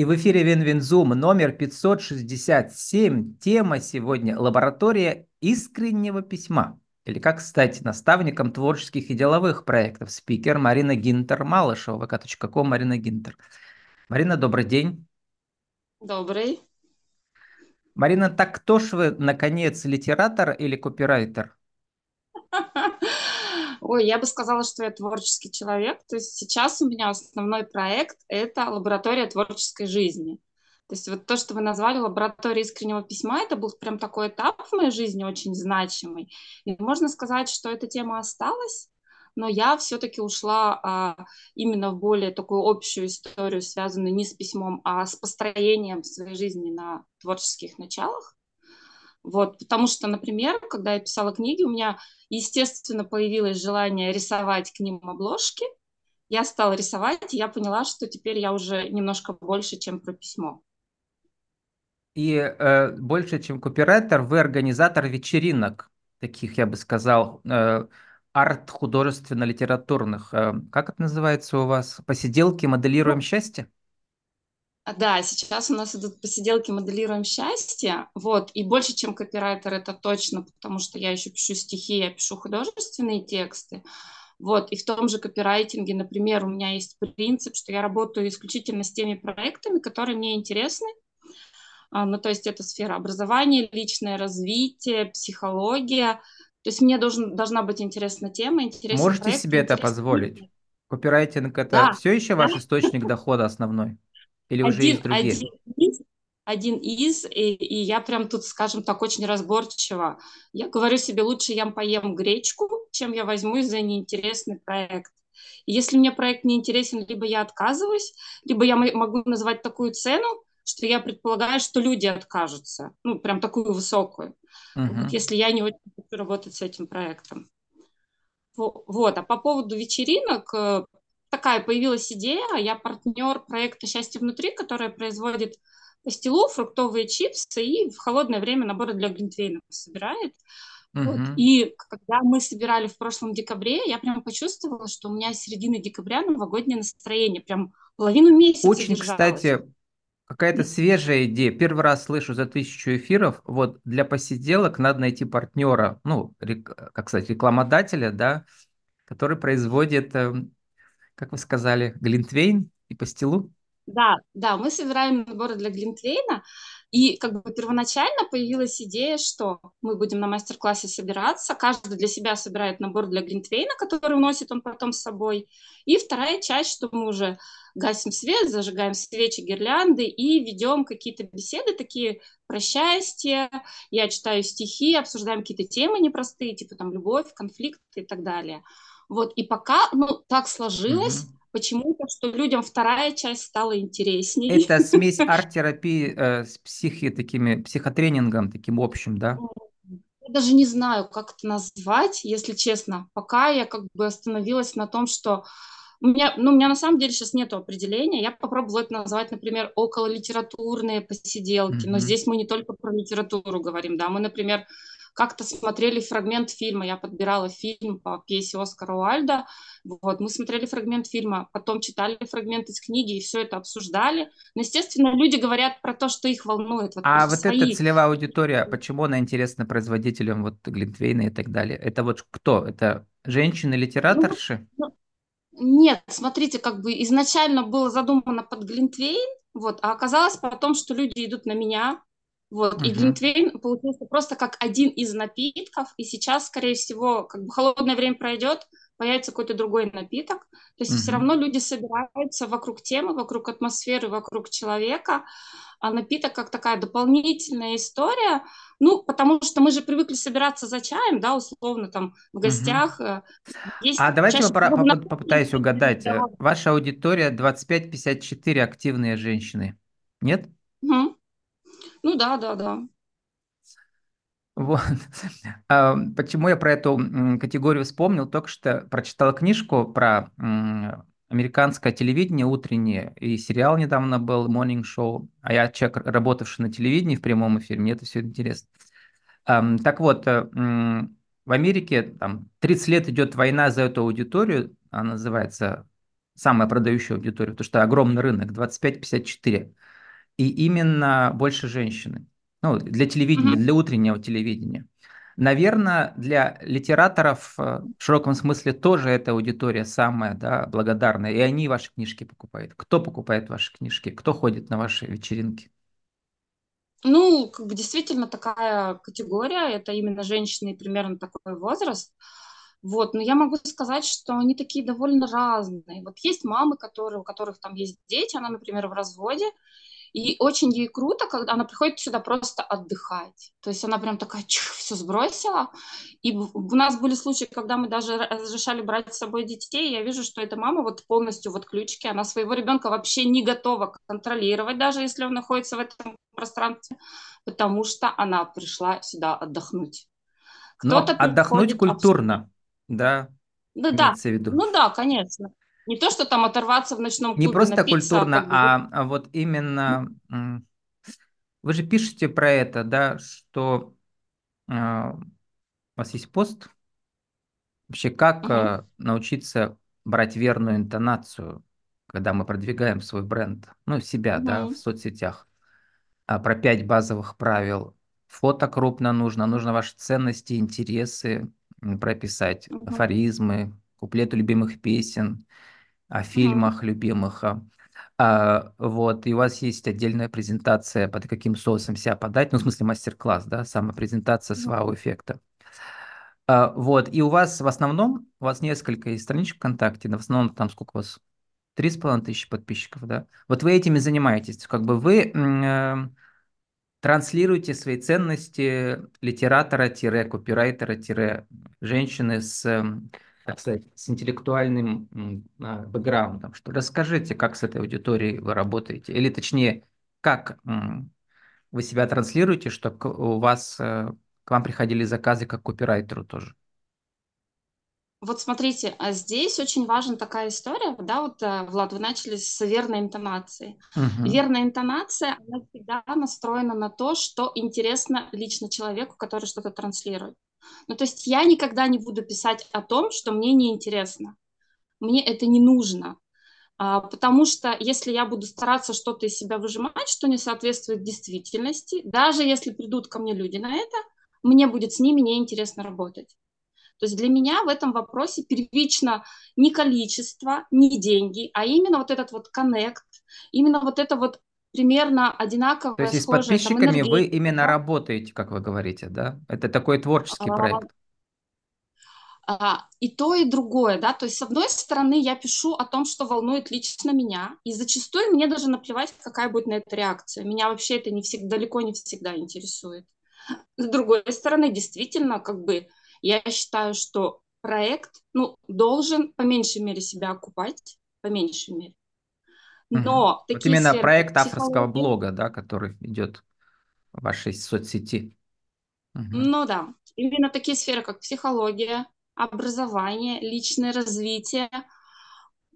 И в эфире Win-Win Zoom номер 567. Тема сегодня «Лаборатория искреннего письма». Или как стать наставником творческих и деловых проектов. Спикер Марина Гинтер-Малышева, vk.com Марина Гинтер. Марина, добрый день. Добрый. Марина, так кто ж вы, наконец, литератор или копирайтер? Ой, я бы сказала, что я творческий человек. То есть сейчас у меня основной проект – это лаборатория творческой жизни. То есть вот то, что вы назвали лабораторией искреннего письма, это был прям такой этап в моей жизни очень значимый. И можно сказать, что эта тема осталась, но я все-таки ушла а, именно в более такую общую историю, связанную не с письмом, а с построением своей жизни на творческих началах. Вот, потому что, например, когда я писала книги, у меня, естественно, появилось желание рисовать к ним обложки. Я стала рисовать, и я поняла, что теперь я уже немножко больше, чем про письмо. И э, больше, чем копирайтер, вы организатор вечеринок, таких, я бы сказал, э, арт-художественно-литературных. Э, как это называется у вас? Посиделки моделируем ну, счастье? А, да, сейчас у нас идут посиделки «Моделируем счастье», вот, и больше, чем копирайтер, это точно, потому что я еще пишу стихи, я пишу художественные тексты, вот, и в том же копирайтинге, например, у меня есть принцип, что я работаю исключительно с теми проектами, которые мне интересны, а, ну, то есть это сфера образования, личное развитие, психология, то есть мне должен, должна быть интересна тема, интересный Можете проект, себе это позволить? Копирайтинг – это да, все еще ваш источник дохода основной? Или один, уже есть другие? Один из, один из и, и я прям тут, скажем так, очень разборчиво. Я говорю себе, лучше я поем гречку, чем я возьмусь за неинтересный проект. И если мне проект не интересен, либо я отказываюсь, либо я могу назвать такую цену, что я предполагаю, что люди откажутся, ну, прям такую высокую, uh-huh. вот, если я не очень хочу работать с этим проектом. Вот, а по поводу вечеринок, э, такая появилась идея, я партнер проекта «Счастье внутри», которая производит пастилу, фруктовые чипсы и в холодное время наборы для глинтвейна собирает. Uh-huh. Вот. И когда мы собирали в прошлом декабре, я прям почувствовала, что у меня с середины декабря новогоднее настроение, прям половину месяца Очень, держалось. кстати, какая-то свежая идея. Первый раз слышу за тысячу эфиров. Вот для посиделок надо найти партнера, ну, как сказать, рекламодателя, да, который производит эм, как вы сказали, Глинтвейн и пастилу? Да, да, мы собираем наборы для Глинтвейна, и как бы первоначально появилась идея, что мы будем на мастер-классе собираться, каждый для себя собирает набор для Глинтвейна, который уносит он потом с собой, и вторая часть, что мы уже гасим свет, зажигаем свечи, гирлянды и ведем какие-то беседы такие про счастье, я читаю стихи, обсуждаем какие-то темы непростые, типа там любовь, конфликты и так далее. Вот, и пока, ну, так сложилось, угу. почему-то, что людям вторая часть стала интереснее. Это смесь арт-терапии э, с психи, такими, психотренингом таким общим, да? Я даже не знаю, как это назвать, если честно. Пока я как бы остановилась на том, что у меня, ну, у меня на самом деле сейчас нет определения. Я попробовала это назвать, например, около литературные посиделки. Mm-hmm. Но здесь мы не только про литературу говорим, да. Мы, например, как-то смотрели фрагмент фильма, я подбирала фильм по пьесе Оскара Уальда, вот, мы смотрели фрагмент фильма, потом читали фрагмент из книги и все это обсуждали. Но, естественно, люди говорят про то, что их волнует. Вот, а вот свои... эта целевая аудитория, почему она интересна производителям вот Глинтвейна и так далее? Это вот кто? Это женщины-литераторши? Ну, нет, смотрите, как бы изначально было задумано под Глинтвейн, вот, а оказалось потом, что люди идут на меня, вот, uh-huh. и глинтвейн получился просто как один из напитков, и сейчас, скорее всего, как бы холодное время пройдет, появится какой-то другой напиток. То есть uh-huh. все равно люди собираются вокруг темы, вокруг атмосферы, вокруг человека, а напиток как такая дополнительная история, ну, потому что мы же привыкли собираться за чаем, да, условно, там, в гостях. Угу. Есть а давайте поп- попытаюсь угадать. Да. Ваша аудитория 25-54 активные женщины, нет? Угу. Ну да, да, да. Вот. А, почему я про эту категорию вспомнил? Только что прочитал книжку про американское телевидение утреннее, и сериал недавно был, Morning Show, а я человек, работавший на телевидении в прямом эфире, мне это все интересно. Так вот, э, в Америке там 30 лет идет война за эту аудиторию, она называется самая продающая аудитория, потому что огромный рынок, 25-54. И именно больше женщины. Ну, для телевидения, Мгм. для утреннего телевидения. Наверное, для литераторов э, в широком смысле тоже эта аудитория самая да, благодарная, и они ваши книжки покупают. Кто покупает ваши книжки? Кто ходит на ваши вечеринки? Ну, как бы действительно такая категория, это именно женщины примерно такой возраст. Вот, но я могу сказать, что они такие довольно разные. Вот есть мамы, которые, у которых там есть дети, она, например, в разводе, и очень ей круто, когда она приходит сюда просто отдыхать. То есть она прям такая, чух, все сбросила. И у нас были случаи, когда мы даже разрешали брать с собой детей, я вижу, что эта мама вот полностью в отключке, она своего ребенка вообще не готова контролировать, даже если он находится в этом пространстве, потому что она пришла сюда отдохнуть. Кто-то Но отдохнуть приходит абсолютно... культурно, да, Да, да, ну да, конечно. Не то, что там оторваться в ночном Не клубе, просто напиться, а культурно, а, а вот именно... Вы же пишете про это, да, что э, у вас есть пост, вообще как Угу, э, научиться брать верную интонацию, когда мы продвигаем свой бренд, ну, себя, да, в угу, соцсетях. А про пять базовых правил. Фото крупно нужно, нужно ваши ценности, интересы прописать, угу, афоризмы, куплеты любимых песен, о фильмах любимых. А, а, вот, и у вас есть отдельная презентация, под каким соусом себя подать, ну, в смысле мастер-класс, да, самопрезентация с вау-эффекта. А, вот, и у вас в основном, у вас несколько страничек ВКонтакте, но в основном там сколько у вас? Три с половиной тысячи подписчиков, да? Вот вы этими занимаетесь, как бы вы э, транслируете свои ценности литератора-копирайтера-женщины с, так сказать, с интеллектуальным а, бэкграундом. Что расскажите, как с этой аудиторией вы работаете? Или точнее, как вы себя транслируете, чтобы у вас э, к вам приходили заказы как копирайтеру тоже? Вот смотрите, а здесь очень важна такая история, да, вот, э, Влад, вы начали с верной интонации. Мгм. Верная интонация, она всегда настроена на то, что интересно лично человеку, который что-то транслирует. Ну, то есть я никогда не буду писать о том, что мне неинтересно. Мне это не нужно. А, потому что если я буду стараться что-то из себя выжимать, что не соответствует действительности, даже если придут ко мне люди на это, мне будет с ними неинтересно работать. То есть для меня в этом вопросе первично не количество, не деньги, а именно вот этот вот коннект, именно вот это вот примерно То одинаковая, есть и с схожая там подписчиками вы именно работаете, как вы говорите, да? Это такой творческий Да? проект. А, и то, и другое, да, то есть с одной стороны я пишу о том, что волнует лично меня, и зачастую мне даже наплевать, какая будет на это реакция. Меня вообще это не всегда, далеко не всегда интересует. С другой стороны, действительно, как бы я считаю, что проект, ну, должен по меньшей мере себя окупать, по меньшей мере. Но Вот такие именно сферы, как проект авторского психология, блога, да, который идет в вашей соцсети. Мгм. ну да, именно такие сферы, как психология, образование, личное развитие,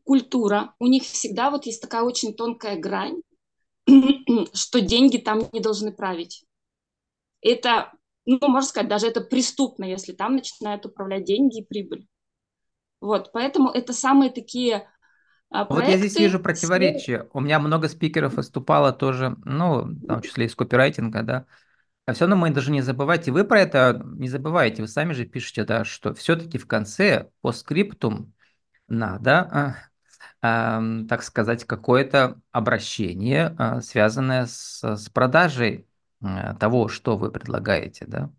культура, у них всегда вот есть такая очень тонкая грань, что деньги там не должны править. Это, ну, можно сказать, даже это преступно, если там начинают управлять деньги и прибыль. Вот, поэтому это самые такие а, Вот я здесь вижу проекты, противоречие. У меня много спикеров выступало тоже, ну, в том числе из копирайтинга, да. А все равно мы даже не забывайте, вы про это не забывайте, вы сами же пишете, да, что все-таки в конце по скриптум надо, а, ам, так сказать, какое-то обращение, а, связанное с, с продажей а, того, что вы предлагаете, да.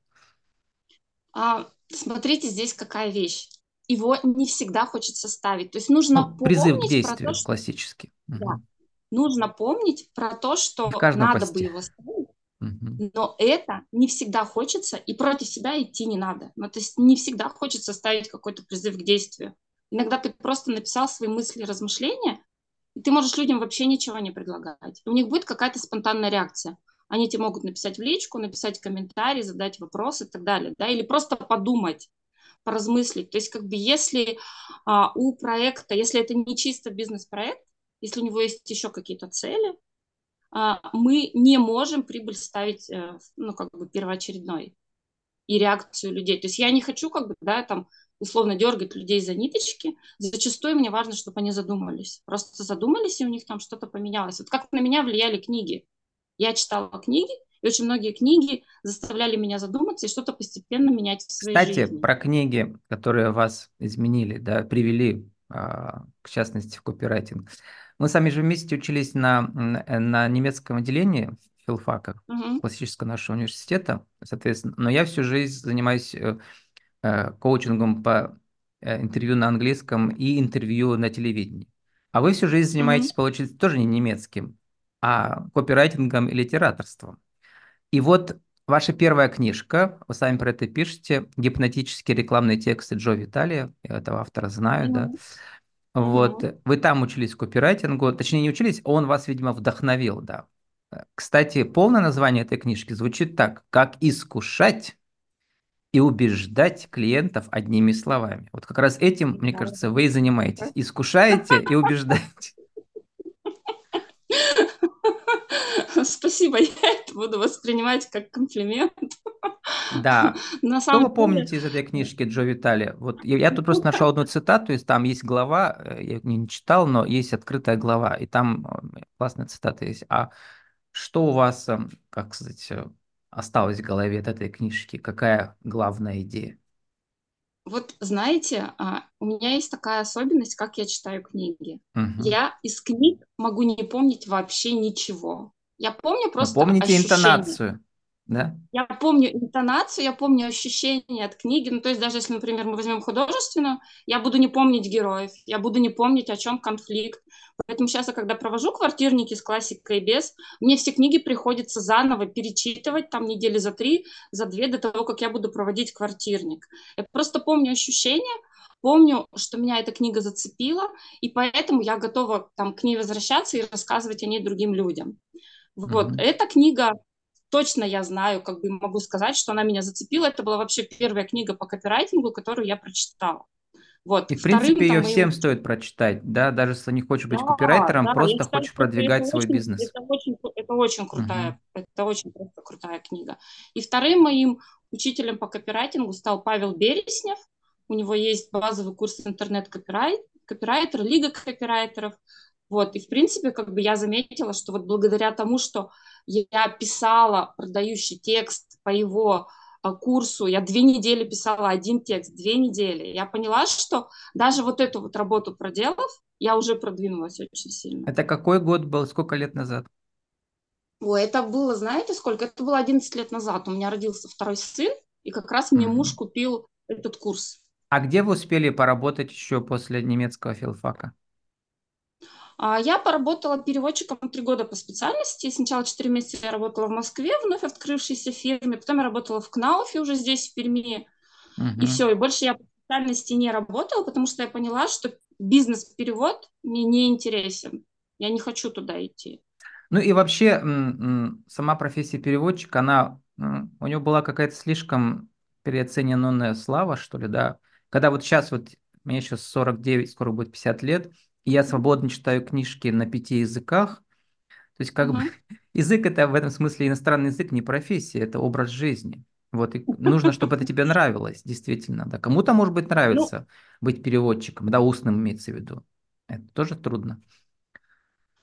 А, смотрите, здесь какая вещь. Его не всегда хочется ставить. То есть нужно Ну, призыв к помнить про то, действию что классический. да, нужно помнить про то, что надо бы посте. его ставить, Мгм. но это не всегда хочется, и против себя идти не надо. Ну, то есть не всегда хочется ставить какой-то призыв к действию. Иногда ты просто написал свои мысли, размышления, и ты можешь людям вообще ничего не предлагать. У них будет какая-то спонтанная реакция. Они тебе могут написать в личку, написать комментарий, задать вопросы и так далее. Да? Или просто подумать, поразмыслить. То есть как бы если а, у проекта, если это не чисто бизнес-проект, если у него есть еще какие-то цели, а, мы не можем прибыль ставить, э, ну, как бы первоочередной и реакцию людей. То есть я не хочу, как бы, да, там, условно дергать людей за ниточки, зачастую мне важно, чтобы они задумались. Просто задумались, и у них там что-то поменялось. Вот как на меня влияли книги. Я читала книги, и очень многие книги заставляли меня задуматься и что-то постепенно менять в своей Кстати, жизни. про книги, которые вас изменили, да, привели, а, к частности, в копирайтинг. Мы сами же вместе учились на, на немецком отделении филфака, Угу. классического нашего университета, соответственно. Но я всю жизнь занимаюсь э, э, коучингом по э, интервью на английском и интервью на телевидении. А вы всю жизнь занимаетесь, Угу. получается, тоже не немецким, а копирайтингом и литераторством. И вот ваша первая книжка, вы сами про это пишете, гипнотические рекламные тексты Джо Виталия, я этого автора знаю, да. Угу. Вот, вы там учились копирайтингу, точнее не учились, он вас, видимо, вдохновил, да. Кстати, полное название этой книжки звучит так, как искушать и убеждать клиентов одними словами. Вот как раз этим, мне кажется, вы и занимаетесь. Искушаете и убеждаете. Спасибо, я это буду воспринимать как комплимент. Да. На Что самом вы деле, помните из этой книжки Джо Витали? Вот я, я тут просто нашел одну цитату, то есть там есть глава, э, я не, не читал, но есть открытая глава, и там э, классная цитата есть. А что у вас, э, как сказать, э, осталось в голове от этой книжки? Какая главная идея? вот знаете, а, у меня есть такая особенность, как я читаю книги. Мгм. Я из книг могу не помнить вообще ничего. Я помню просто помните ощущения. интонацию, да? Я помню интонацию, я помню ощущения от книги. Ну, то есть даже если, например, мы возьмем художественную, я буду не помнить героев, я буду не помнить, о чем конфликт. Поэтому сейчас я, когда провожу квартирники с классикой и без, мне все книги приходится заново перечитывать, там недели за три, за две до того, как я буду проводить квартирник. Я просто помню ощущения, помню, что меня эта книга зацепила, и поэтому я готова там, к ней возвращаться и рассказывать о ней другим людям. Вот, Мгм. эта книга точно я знаю, как бы могу сказать, что она меня зацепила. Это была вообще первая книга по копирайтингу, которую я прочитала. Вот. И, в Вторым принципе, ее всем стоит прочитать, да, даже если не хочешь быть Да, копирайтером, да, просто считаю, хочешь продвигать свой очень, бизнес. это очень, это очень крутая, это очень просто крутая книга. И вторым моим учителем по копирайтингу стал Павел Береснев. У него есть базовый курс интернет-копирайт, копирайтер, лига копирайтеров. Вот, и в принципе, как бы я заметила, что вот благодаря тому, что я писала продающий текст по его а, курсу, я две недели писала один текст, две недели, я поняла, что даже вот эту вот работу проделав, я уже продвинулась очень сильно. Это какой год был, сколько лет назад? Ой, это было, знаете, сколько? Это было 11 лет назад. У меня родился второй сын, и как раз мне Мгм. муж купил этот курс. А где вы успели поработать еще после немецкого филфака? А Я поработала переводчиком три года по специальности. Сначала четыре месяца я работала в Москве, вновь открывшейся фирме. Потом я работала в Кнауфе уже здесь, в Перми. И Мгм. все. И больше я по специальности не работала, потому что я поняла, что бизнес-перевод мне не интересен. Я не хочу туда идти. Ну и вообще сама профессия переводчика, она у него была какая-то слишком переоцененная слава, что ли, да. Когда вот сейчас вот мне сейчас 49, скоро будет 50 лет, и я свободно читаю книжки на пяти языках, то есть как бы Мгм. язык это в этом смысле иностранный язык не профессия, это образ жизни. Вот, и нужно, чтобы это тебе нравилось, действительно, да. Кому-то, может быть, Ну, нравится быть переводчиком, да, устным имеется в виду. Это тоже трудно.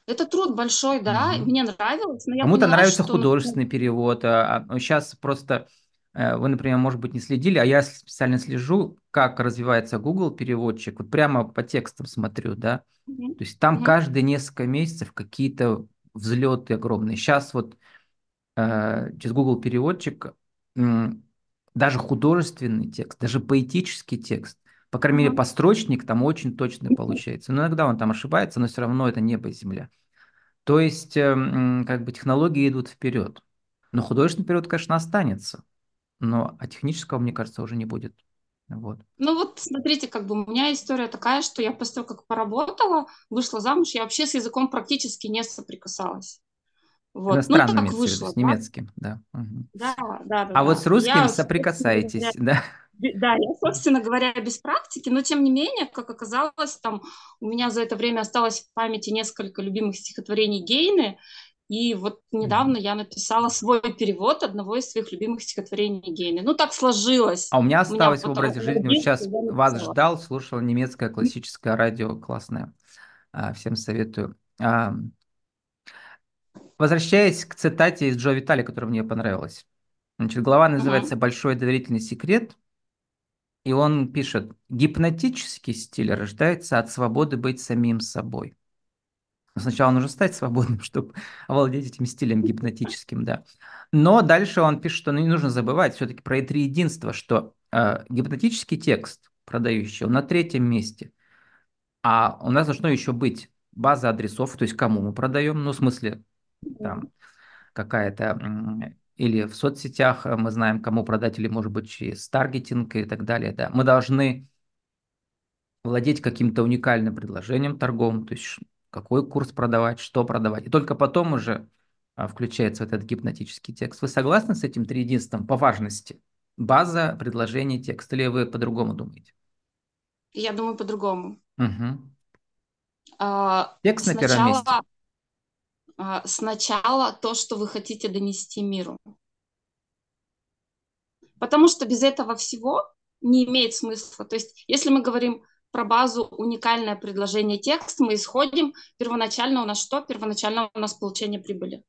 это труд большой, да, Мгм. мне нравилось, но я Кому-то поняла, нравится что ну, художественный перевод. А сейчас просто э, вы, например, может быть, не следили, а я специально слежу, как развивается Google переводчик. Вот прямо по текстам смотрю, да. мгм, То есть там мгм, каждые несколько месяцев какие-то взлеты огромные. Сейчас вот э, через Google переводчик м, даже художественный текст, даже поэтический текст, по крайней мере, мгм. построчник там очень точный получается. Но иногда он там ошибается, но все равно это небо и земля. То есть, э, как бы технологии идут вперед. Но художественный период, конечно, останется. Но а технического, мне кажется, уже не будет. Вот. Ну вот, смотрите, как бы у меня история такая, что я после того, как поработала, вышла замуж, я вообще с языком практически не соприкасалась. Вот. Ну, так вышло, с да? немецким, да. мгм. Да, да, да, А вот да. с русским Я, соприкасаетесь, да? да, я, собственно говоря, без практики, но тем не менее, как оказалось, там у меня за это время осталось в памяти несколько любимых стихотворений Гейны, И вот недавно я написала свой перевод одного из своих любимых стихотворений Гейне. Ну, так сложилось. А у меня У меня осталось в образе жизни. Вот сейчас вас ждал, слушал немецкое классическое радио, классное. А, Всем советую. А, Возвращаясь к цитате из Джо Витали, которая мне понравилась. Значит, глава называется «Большой доверительный секрет», и он пишет, гипнотический стиль рождается от свободы быть самим собой. Но Сначала нужно стать свободным, чтобы овладеть этим стилем гипнотическим, да. Но дальше он пишет, что ну, не нужно забывать все-таки про это единство, что э, гипнотический текст продающий, он на третьем месте, а у нас должно еще быть база адресов, то есть кому мы продаем, ну, в смысле, там, какая-то, или в соцсетях э, мы знаем, кому продать, или, может быть, через таргетинг и так далее, да. Мы должны владеть каким-то уникальным предложением торговым, то есть какой курс продавать, что продавать. И только потом уже а, включается вот этот гипнотический текст. Вы согласны с этим триединством по важности? База, предложение, текст. Или вы по-другому думаете? Я думаю по-другому. Мгм. А, Текст на первом Сначала, месте. а, сначала то, что вы хотите донести миру. Потому что без этого всего не имеет смысла. То есть, если мы говорим про базу уникальное предложение текст, мы исходим, первоначально у нас что? Первоначально у нас получение прибыли.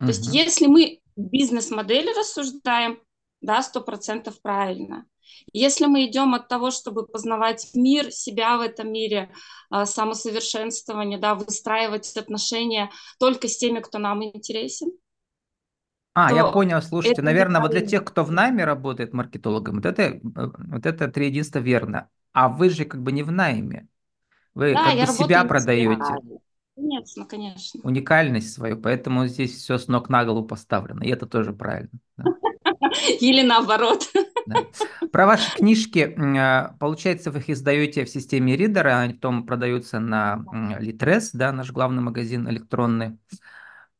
То есть, если мы в бизнес-модели рассуждаем, да, сто процентов правильно. Если мы идем от того, чтобы познавать мир, себя в этом мире, а, самосовершенствование, да, выстраивать отношения только с теми, кто нам интересен, А, я понял, слушайте, наверное, вот для тех, кто в найме работает маркетологом, вот это, э, вот это триединство верно. А вы же как бы не в найме. Вы Да, как бы себя продаете, Конечно, конечно. уникальность свою, поэтому здесь все с ног на голову поставлено, и это тоже правильно. Да, Или наоборот. да. Про ваши книжки, а, получается, вы их издаете в системе ридера, они потом продаются на Litres, да, наш главный магазин электронный.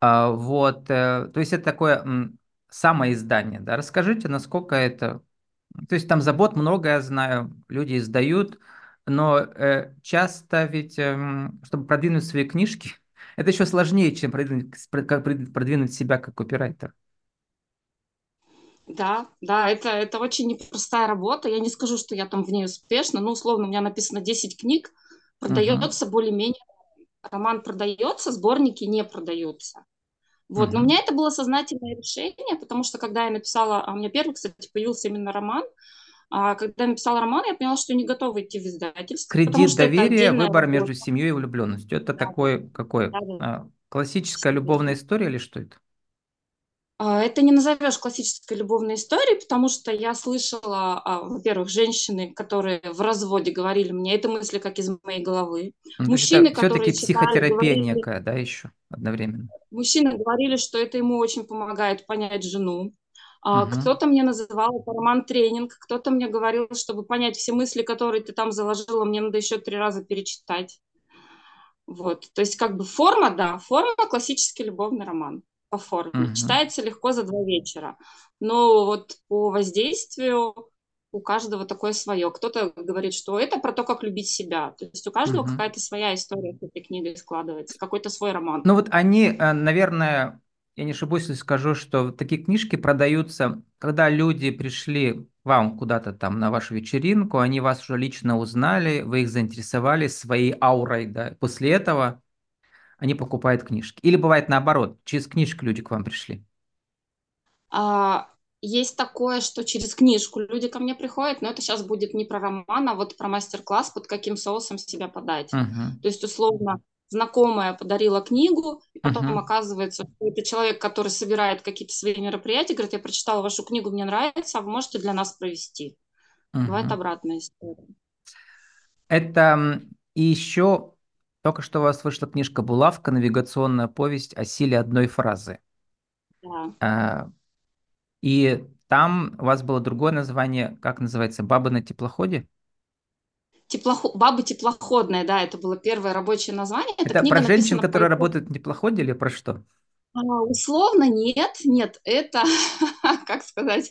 А, Вот, э, то есть это такое самоиздание, да. Расскажите, насколько это То есть там забот много, я знаю, люди издают, но э, часто ведь, эм, чтобы продвинуть свои книжки, это еще сложнее, чем продвинуть, как продвинуть себя как копирайтер. Да, да, это, это очень непростая работа. Я не скажу, что я там в ней успешна. Ну, условно, у меня написано 10 книг, продается более-менее. Роман продается, сборники не продаются. Вот, но у меня это было сознательное решение, потому что когда я написала, а у меня первый, кстати, появился именно роман, а когда я написала роман, я поняла, что не готова идти в издательство, Кредит доверия, выбор между работа. семьей и влюбленностью. Это Да, такой, какой? да, да, классическая любовная история или что это? А, Это не назовешь классической любовной историей, потому что я слышала, а, во-первых, женщины, которые в разводе говорили мне, это мысли как из моей головы. Ну, Мужчины, это которые все-таки психотерапия говорили, некая, да, еще одновременно. мужчины говорили, что это ему очень помогает понять жену. Мгм, Кто-то мне называл это роман-тренинг, кто-то мне говорил, чтобы понять все мысли, которые ты там заложила, мне надо еще три раза перечитать. Вот. То есть как бы форма, да, форма классический любовный роман по форме. мгм, Читается легко за два вечера. Но вот по воздействию у каждого такое свое. Кто-то говорит, что это про то, как любить себя. То есть у каждого мгм. какая-то своя история с этой книгой складывается, какой-то свой роман. Ну вот они, э, наверное, я не ошибусь, если скажу, что такие книжки продаются, когда люди пришли вам куда-то там на вашу вечеринку, они вас уже лично узнали, вы их заинтересовали своей аурой, да. После этого они покупают книжки. Или бывает наоборот, через книжку люди к вам пришли. А, есть такое, что через книжку люди ко мне приходят, но это сейчас будет не про роман, а вот про мастер-класс, под каким соусом себя подать. Мгм, То есть, условно, знакомая подарила книгу, и потом мгм, оказывается, что это человек, который собирает какие-то свои мероприятия, говорит, я прочитала вашу книгу, мне нравится, а вы можете для нас провести. Бывает мгм. обратная история. Это и еще только что у вас вышла книжка «Булавка. Навигационная повесть о силе одной фразы». Да. А, И там у вас было другое название, как называется, «Бабы на теплоходе». Теплоход... Баба теплоходная, да, это было первое рабочее название. Эта Это про книга женщин, написана которые работают на теплоходе или про что? А, Условно нет, нет, это, как сказать,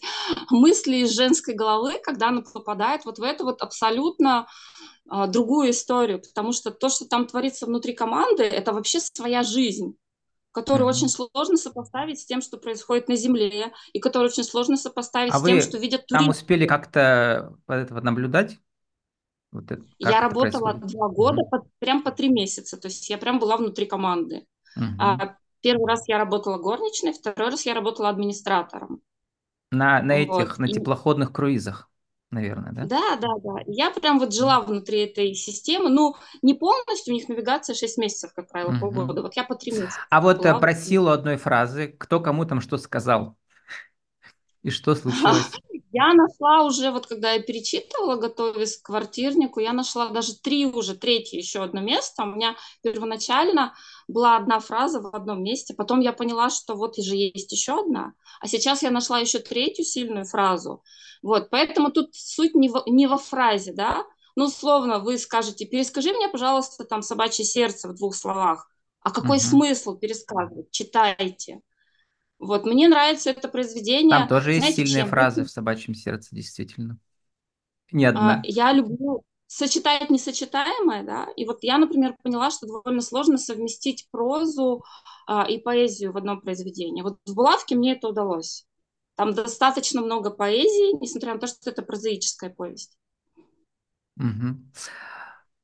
мысли из женской головы, когда она попадает вот в эту вот абсолютно другую историю, потому что то, что там творится внутри команды, это вообще своя жизнь, который очень сложно сопоставить с тем, что происходит на Земле, и который очень сложно сопоставить А с тем, что видят там туристы. успели как-то вот это вот наблюдать? Вот это, Я работала происходит? два года, Мгм. по- прям по три месяца, то есть я прям была внутри команды. Мгм. А, Первый раз я работала горничной, второй раз я работала администратором. На, на этих, Вот. на И теплоходных круизах, наверное, да? да, да, да. Я прям вот жила внутри этой системы. Ну, не полностью, у них навигация 6 месяцев, как правило, Мгм. полгода. Вот я по 3 месяца А вот была про силу одной фразы, кто кому там что сказал и что случилось? Я нашла уже, вот когда я перечитывала, готовясь к квартирнику, я нашла даже три уже, третье еще одно место. У меня первоначально была одна фраза в одном месте, потом я поняла, что вот и же есть еще одна, а сейчас я нашла еще третью сильную фразу. Вот, поэтому тут суть не, во, не во фразе, да, ну, условно, вы скажете, перескажи мне, пожалуйста, там собачье сердце в двух словах. А какой Мгм. смысл пересказывать? Читайте. Вот, мне нравится это Там произведение, тоже есть знаете сильные чем? фразы в собачьем сердце, действительно. Не А, одна. Я люблю сочетать несочетаемое, да, и вот я, например, поняла, что довольно сложно совместить прозу а, и поэзию в одном произведении. Вот в «Булавке» мне это удалось. Там достаточно много поэзии, несмотря на то, что это прозаическая повесть. Мгм.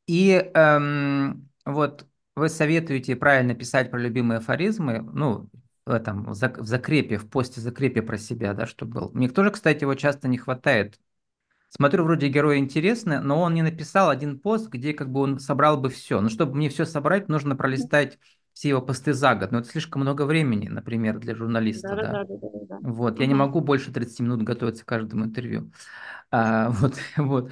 И эм, вот вы советуете правильно писать про любимые афоризмы, ну, в этом, в зак- в закрепе, в посте закрепе про себя, да, чтобы был. Мне тоже, кстати, его часто не хватает. Смотрю, вроде герой интересный, но он не написал один пост, где как бы он собрал бы все. Но чтобы мне все собрать, нужно пролистать все его посты за год. Но это слишком много времени, например, для журналиста, да. Да-да-да. да-да-да. Вот, я не могу больше 30 минут готовиться к каждому интервью. А, вот, вот,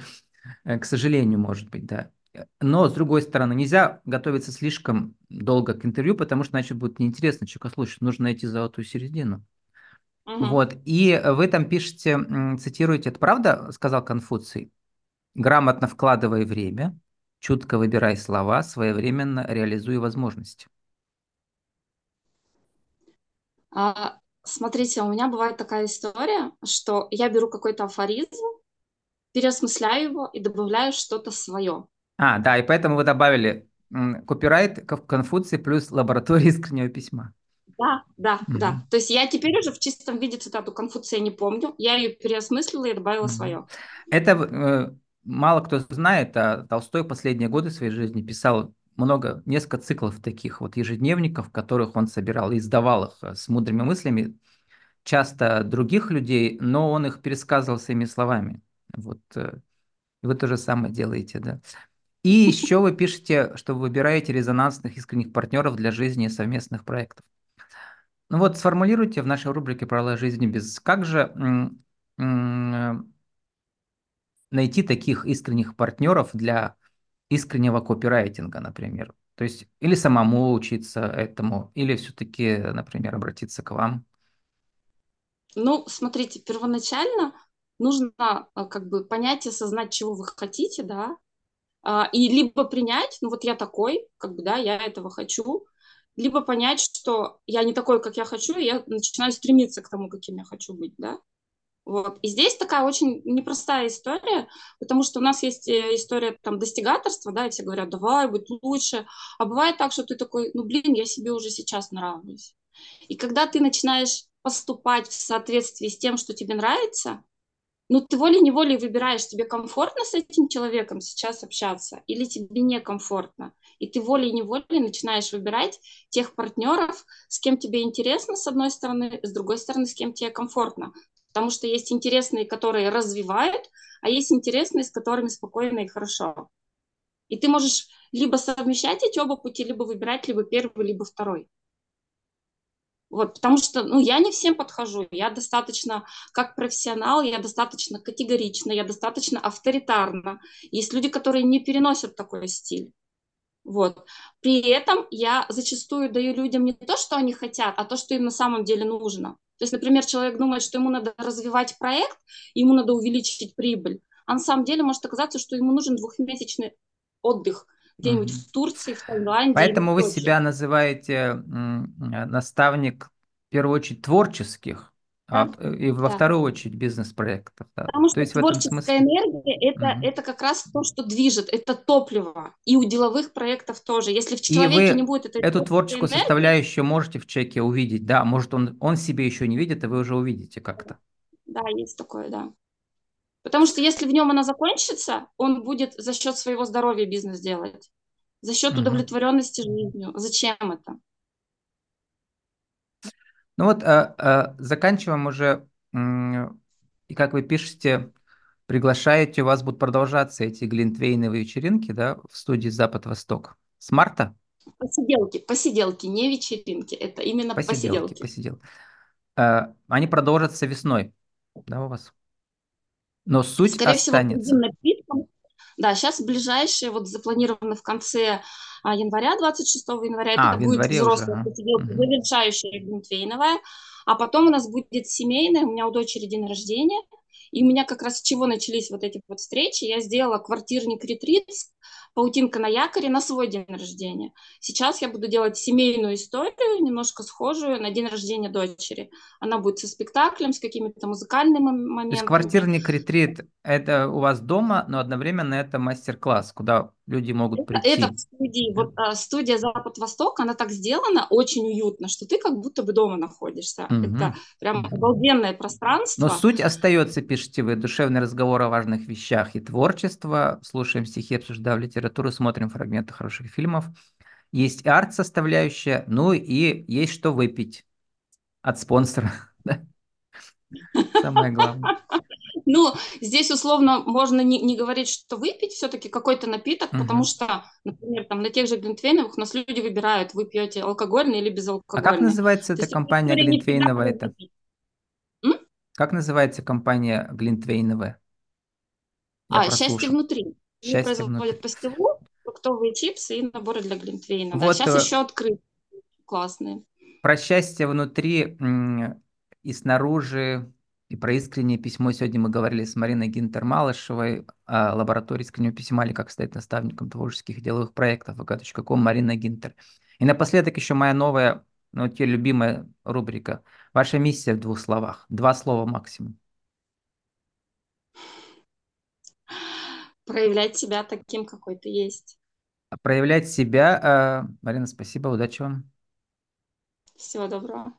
Э, к сожалению, может быть, да. Э, Но, с другой стороны, нельзя готовиться слишком долго к интервью, потому что иначе будет неинтересно человека слушать. Нужно найти золотую середину. Мгм. Вот, и вы там пишете, цитируете, это правда, сказал Конфуций? Грамотно вкладывай время, чутко выбирай слова, своевременно реализуй возможности. А, смотрите, у меня бывает такая история, что я беру какой-то афоризм, переосмысляю его и добавляю что-то свое. А, да, и поэтому вы добавили копирайт Кон- Конфуций плюс лаборатория искреннего письма. Да, да, да. Мгм. То есть я теперь уже в чистом виде цитату Конфуция не помню. Я ее переосмыслила и добавила Мгм. свое. Это э, мало кто знает, а Толстой последние годы своей жизни писал много, несколько циклов таких вот ежедневников, которых он собирал и издавал их э, с мудрыми мыслями, часто других людей, но он их пересказывал своими словами. Вот э, вы то же самое делаете, да. И еще вы пишете, что вы выбираете резонансных искренних партнеров для жизни и совместных проектов. Ну вот сформулируйте в нашей рубрике «Правила жизни без...» Как же найти таких искренних партнеров для искреннего копирайтинга, например? То есть или самому учиться этому, или все-таки, например, обратиться к вам. Ну, смотрите, первоначально нужно а, как бы понять и осознать, чего вы хотите, да, и либо принять, ну вот я такой, как бы, да, я этого хочу, либо понять, что я не такой, как я хочу, и я начинаю стремиться к тому, каким я хочу быть, да. Вот. И здесь такая очень непростая история, потому что у нас есть э, история там достигаторства, да, и все говорят, давай, будь лучше. А бывает так, что ты такой, ну, блин, я себе уже сейчас нравлюсь. И когда ты начинаешь поступать в соответствии с тем, что тебе нравится, ну, ты волей-неволей выбираешь, тебе комфортно с этим человеком сейчас общаться или тебе некомфортно. И ты волей-неволей начинаешь выбирать тех партнеров, с кем тебе интересно, с одной стороны, с другой стороны, с кем тебе комфортно. Потому что есть интересные, которые развивают, а есть интересные, с которыми спокойно и хорошо. И ты можешь либо совмещать эти оба пути, либо выбирать либо первый, либо второй. Вот, потому что, ну, я не всем подхожу. Я достаточно, как профессионал, я достаточно категорична, я достаточно авторитарна. Есть люди, которые не переносят такой стиль. Вот. При этом я зачастую даю людям не то, что они хотят, а то, что им на самом деле нужно. То есть, например, человек думает, что ему надо развивать проект, ему надо увеличить прибыль, а на самом деле может оказаться, что ему нужен двухмесячный отдых где-нибудь Мгм. в Турции, в Таиланде Поэтому вы себя называете наставник, в первую очередь, творческих а, Да, в- и во да. вторую очередь бизнес-проектов, да. Потому То что есть творческая смысле. энергия это, Мгм. это как раз то, что движет, это топливо. И у деловых проектов тоже. Если в И человеке не вы будет этой эту творческую энергии, составляющую можете в человеке увидеть, да, может он, он себе еще не видит, и вы уже увидите как-то. да, есть такое, да. Потому что если в нем она закончится, он будет за счет своего здоровья бизнес делать, за счет удовлетворенности жизнью. Зачем это? Ну вот, а, а, заканчиваем уже, и как вы пишете, приглашаете, у вас будут продолжаться эти глинтвейновые вечеринки, да, в студии Запад-Восток. С марта? Посиделки, посиделки, не вечеринки. Это именно Посиделки, посиделки. посидел. А, Они продолжатся весной, да, у вас? Но суть Скорее всего, останется. напитком. Да, сейчас ближайшие, вот запланированы в конце а, января, 26 января, А, это будет уже. взрослая посиделка, Мгм. завершающая глинтвейновая, а потом у нас будет семейная, у меня у дочери день рождения, и у меня как раз с чего начались вот эти вот встречи, я сделала квартирник ретрит, паутинка на якоре на свой день рождения. Сейчас я буду делать семейную историю, немножко схожую на день рождения дочери. Она будет со спектаклем, с какими-то музыкальными мом- То есть моментами. квартирник ретрит– это у вас дома, но одновременно это мастер-класс, куда люди могут Это, это в прийти. студии, вот а, студия Запад-Восток, она так сделана, очень уютно, что ты как будто бы дома находишься. Это Мгм. прям обалденное Но пространство. суть остается, пишите вы, душевный разговор о важных вещах и творчество. Слушаем стихи, обсуждаем литературу, смотрим фрагменты хороших фильмов. Есть арт-составляющая, ну и есть что выпить от спонсора. Да, Самое главное. Ну, здесь условно можно не, не говорить, что выпить все-таки какой-то напиток, потому Мгм. что, например, там на тех же глинтвейновых у нас люди выбирают, вы пьете алкогольный или А как безалкогольный. называется эта компания Глинтвейновая? Это? Как называется компания Глинтвейновая? Я А, счастье прослушал. внутри. Они Счастье внутри. производят пастилу, фруктовые чипсы и наборы для глинтвейна. Да, Вот сейчас э, еще открыты классные. про счастье внутри и снаружи, и про искреннее письмо сегодня мы говорили с Мариной Гинтер-Малышевой лаборатории искреннего письма или как стать наставником творческих и деловых проектов vk.com Марина Гинтер. И напоследок еще моя новая, ну, тебе любимая рубрика. Ваша миссия в двух словах. Два слова максимум. Проявлять себя таким, какой ты есть. Проявлять себя. э, Марина, спасибо, удачи вам. Всего доброго.